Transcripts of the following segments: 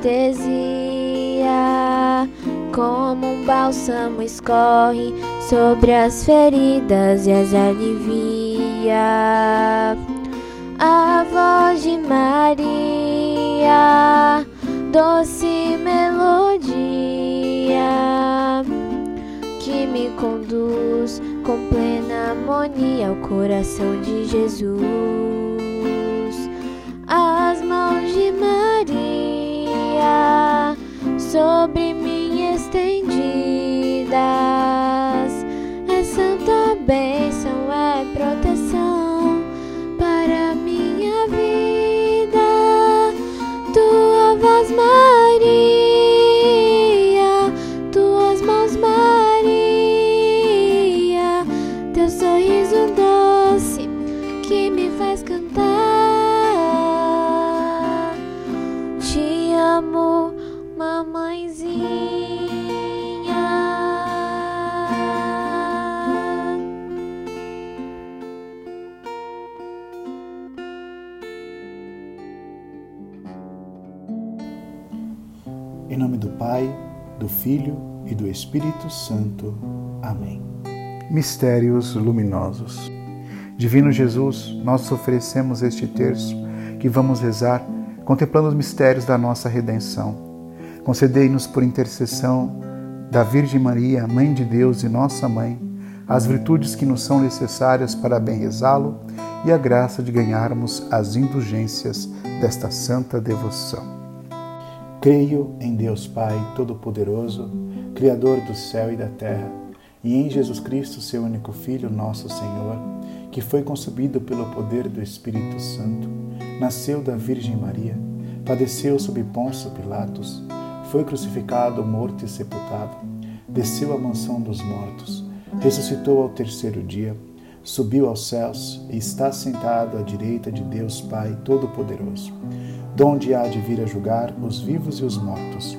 anestesia, como um bálsamo escorre sobre as feridas e as alivia. A voz de Maria, doce melodia, que me conduz com plena harmonia ao coração de Jesus. As mãos de Maria sobre mim estendidas, é santa bênção, é proteção Espírito Santo. Amém. Mistérios luminosos. Divino Jesus, nós oferecemos este terço que vamos rezar contemplando os mistérios da nossa redenção. Concedei-nos por intercessão da Virgem Maria, Mãe de Deus e nossa Mãe, as virtudes que nos são necessárias para bem rezá-lo e a graça de ganharmos as indulgências desta santa devoção. Creio em Deus Pai Todo-Poderoso, Criador do céu e da terra, e em Jesus Cristo, seu único Filho, nosso Senhor, que foi concebido pelo poder do Espírito Santo, nasceu da Virgem Maria, padeceu sob Pôncio Pilatos, foi crucificado, morto e sepultado, desceu à mansão dos mortos, ressuscitou ao terceiro dia, subiu aos céus e está sentado à direita de Deus Pai Todo-Poderoso donde há de vir a julgar os vivos e os mortos.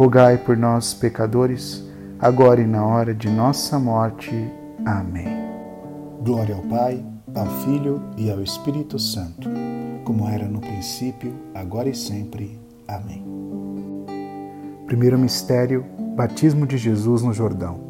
rogai por nós, pecadores, agora e na hora de nossa morte. Amém. Glória ao Pai, ao Filho e ao Espírito Santo, como era no princípio, agora e sempre. Amém. Primeiro mistério: Batismo de Jesus no Jordão.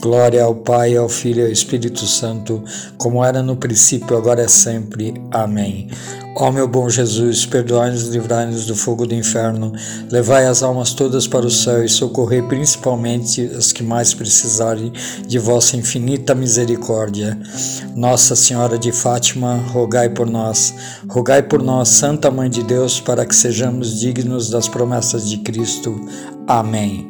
Glória ao Pai, ao Filho e ao Espírito Santo, como era no princípio, agora é sempre. Amém. Ó meu bom Jesus, perdoai-nos e livrai-nos do fogo do inferno, levai as almas todas para o céu e socorrei principalmente as que mais precisarem de vossa infinita misericórdia. Nossa Senhora de Fátima, rogai por nós. Rogai por nós, Santa Mãe de Deus, para que sejamos dignos das promessas de Cristo. Amém.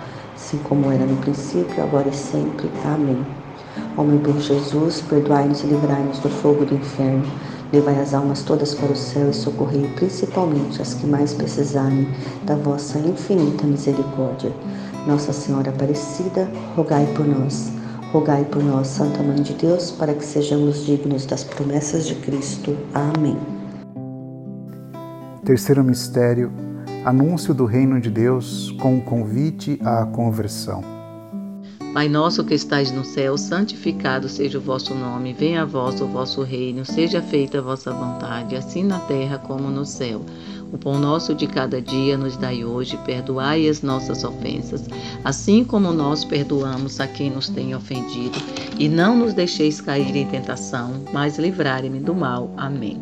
assim como era no princípio, agora e sempre. Amém. Ó meu bom Jesus, perdoai-nos e livrai-nos do fogo do inferno. Levai as almas todas para o céu e socorrei principalmente as que mais precisarem da vossa infinita misericórdia. Nossa Senhora Aparecida, rogai por nós. Rogai por nós, Santa Mãe de Deus, para que sejamos dignos das promessas de Cristo. Amém. Terceiro mistério: anúncio do reino de Deus com o convite à conversão. Pai nosso que estais no céu, santificado seja o vosso nome, venha a vós o vosso reino, seja feita a vossa vontade, assim na terra como no céu. O pão nosso de cada dia nos dai hoje, perdoai as nossas ofensas, assim como nós perdoamos a quem nos tem ofendido, e não nos deixeis cair em tentação, mas livrai-me do mal. Amém.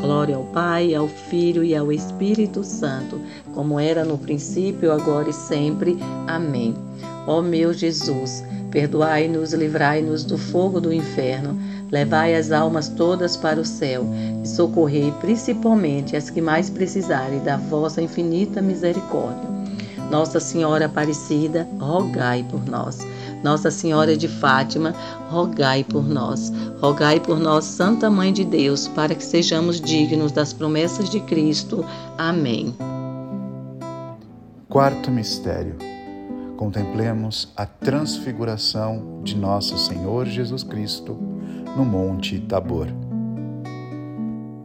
Glória ao Pai, ao Filho e ao Espírito Santo, como era no princípio, agora e sempre. Amém. Ó meu Jesus, perdoai-nos, livrai-nos do fogo do inferno Levai as almas todas para o céu e socorrei principalmente as que mais precisarem da vossa infinita misericórdia. Nossa Senhora Aparecida, rogai por nós. Nossa Senhora de Fátima, rogai por nós. Rogai por nós, Santa Mãe de Deus, para que sejamos dignos das promessas de Cristo. Amém. Quarto mistério. Contemplemos a transfiguração de nosso Senhor Jesus Cristo no Monte Tabor.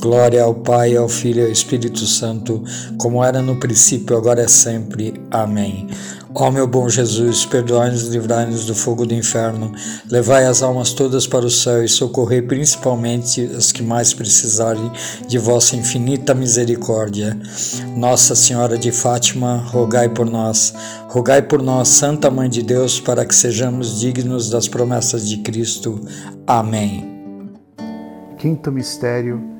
Glória ao Pai, ao Filho e ao Espírito Santo, como era no princípio, agora é sempre. Amém. Ó meu bom Jesus, perdoai-nos e livrai-nos do fogo do inferno, levai as almas todas para o céu e socorrei principalmente as que mais precisarem de vossa infinita misericórdia. Nossa Senhora de Fátima, rogai por nós. Rogai por nós, Santa Mãe de Deus, para que sejamos dignos das promessas de Cristo. Amém. Quinto mistério,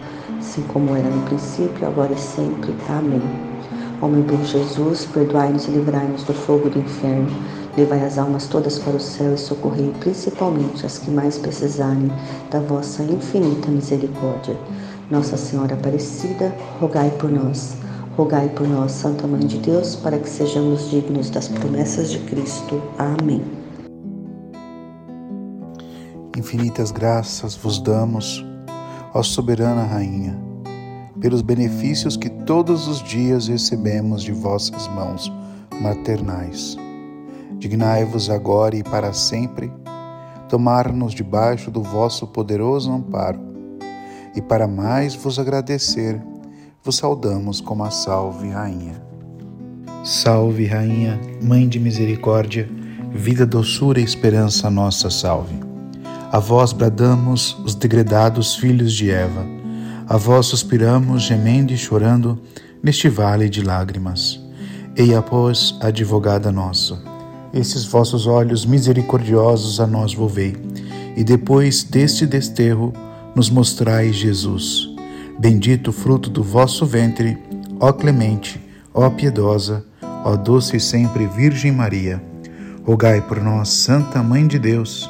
assim como era no princípio, agora e sempre. Amém. Meu bom Jesus, perdoai-nos e livrai-nos do fogo do inferno Levai as almas todas para o céu e socorrei principalmente as que mais precisarem da vossa infinita misericórdia. Nossa Senhora Aparecida, rogai por nós. Rogai por nós, Santa Mãe de Deus, para que sejamos dignos das promessas de Cristo. Amém. Infinitas graças vos damos, ó soberana Rainha, pelos benefícios que todos os dias recebemos de vossas mãos maternais. Dignai-vos agora e para sempre tomar-nos debaixo do vosso poderoso amparo. E para mais vos agradecer, vos saudamos como a Salve Rainha. Salve Rainha, Mãe de Misericórdia, vida, doçura e esperança nossa salve. A vós bradamos os degredados filhos de Eva, a vós suspiramos gemendo e chorando neste vale de lágrimas. Eia, pois, advogada nossa, esses vossos olhos misericordiosos a nós volvei, e depois deste desterro nos mostrai Jesus. Bendito fruto do vosso ventre, ó clemente, ó piedosa, ó doce e sempre Virgem Maria. Rogai por nós, Santa Mãe de Deus,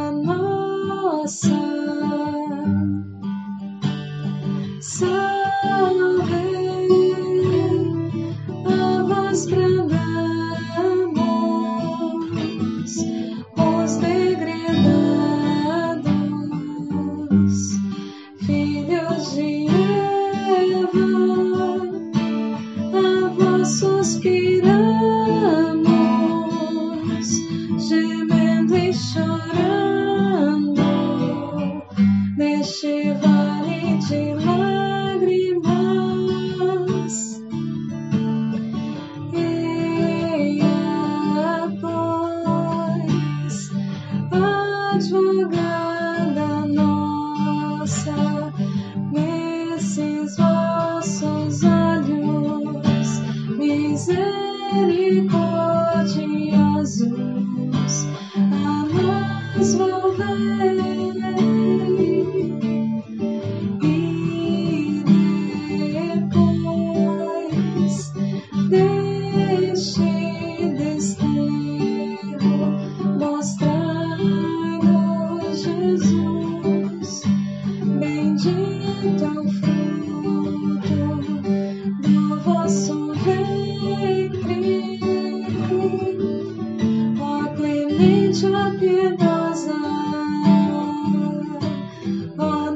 sun. So.